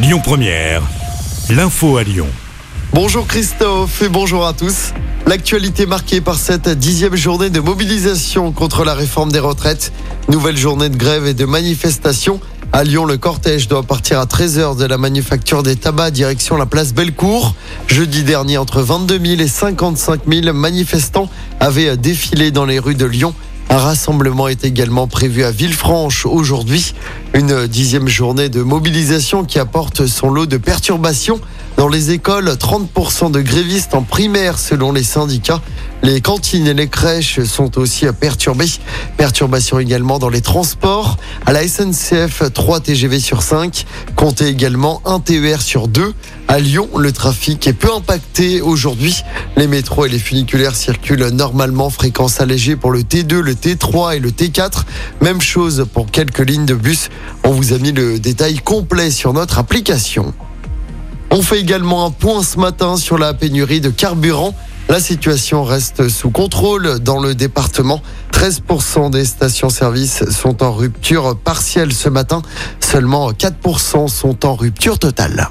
Lyon Première, l'info à Lyon. Bonjour Christophe et bonjour à tous. L'actualité marquée par cette dixième journée de mobilisation contre la réforme des retraites. Nouvelle journée de grève et de manifestation. À Lyon, le cortège doit partir à 13h de la manufacture des tabacs direction la place Bellecour. Jeudi dernier, entre 22 000 et 55 000 manifestants avaient défilé dans les rues de Lyon. Un rassemblement est également prévu à Villefranche aujourd'hui. Une dixième journée de mobilisation qui apporte son lot de perturbations. Dans les écoles, 30% de grévistes en primaire selon les syndicats. Les cantines et les crèches sont aussi perturbées. Perturbations également dans les transports. À la SNCF, 3 TGV sur 5. Comptez également un TER sur 2. À Lyon, le trafic est peu impacté aujourd'hui. Les métros et les funiculaires circulent normalement, fréquence allégée pour le T2, le T3 et le T4. Même chose pour quelques lignes de bus. On vous a mis le détail complet sur notre application. On fait également un point ce matin sur la pénurie de carburant. La situation reste sous contrôle dans le département. 13% des stations-service sont en rupture partielle ce matin. Seulement 4% sont en rupture totale.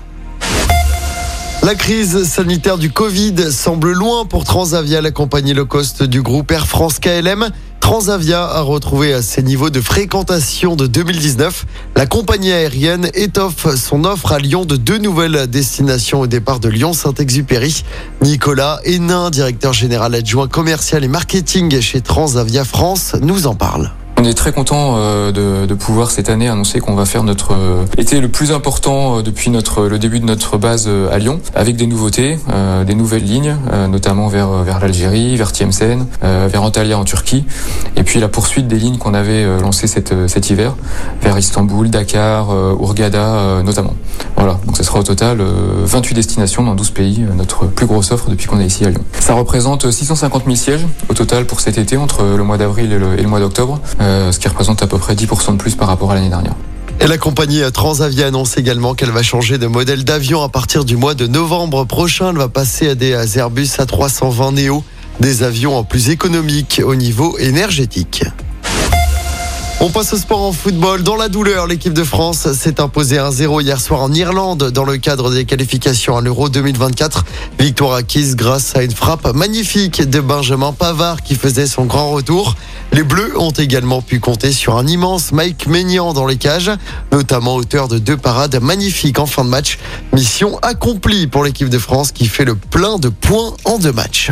La crise sanitaire du Covid semble loin pour Transavia, la compagnie low cost du groupe Air France KLM. Transavia a retrouvé ses niveaux de fréquentation de 2019. La compagnie aérienne étoffe son offre à Lyon de deux nouvelles destinations au départ de Lyon-Saint-Exupéry. Nicolas Hénin, directeur général adjoint commercial et marketing chez Transavia France, nous en parle. On est très content euh, de, pouvoir cette année annoncer qu'on va faire notre euh, été le plus important euh, depuis le début de notre base à Lyon, avec des nouveautés, des nouvelles lignes, notamment vers vers l'Algérie, vers Tlemcen, vers Antalya en Turquie, et puis la poursuite des lignes qu'on avait lancées cet, cet hiver vers Istanbul, Dakar, Hurghada notamment. Voilà, donc ce sera au total 28 destinations dans 12 pays, notre plus grosse offre depuis qu'on est ici à Lyon. Ça représente 650 000 sièges au total pour cet été entre le mois d'avril et le, mois d'octobre. Euh, ce qui représente à peu près 10% de plus par rapport à l'année dernière. Et la compagnie Transavia annonce également qu'elle va changer de modèle d'avion à partir du mois de novembre prochain. Elle va passer à des Airbus A320 Neo, des avions plus économiques au niveau énergétique. On passe au sport en football. Dans la douleur, l'équipe de France s'est imposée 1-0 hier soir en Irlande dans le cadre des qualifications à l'Euro 2024. Victoire acquise grâce à une frappe magnifique de Benjamin Pavard qui faisait son grand retour. Les Bleus ont également pu compter sur un immense Mike Maignan dans les cages, notamment auteur de deux parades magnifiques en fin de match. Mission accomplie pour l'équipe de France qui fait le plein de points en deux matchs.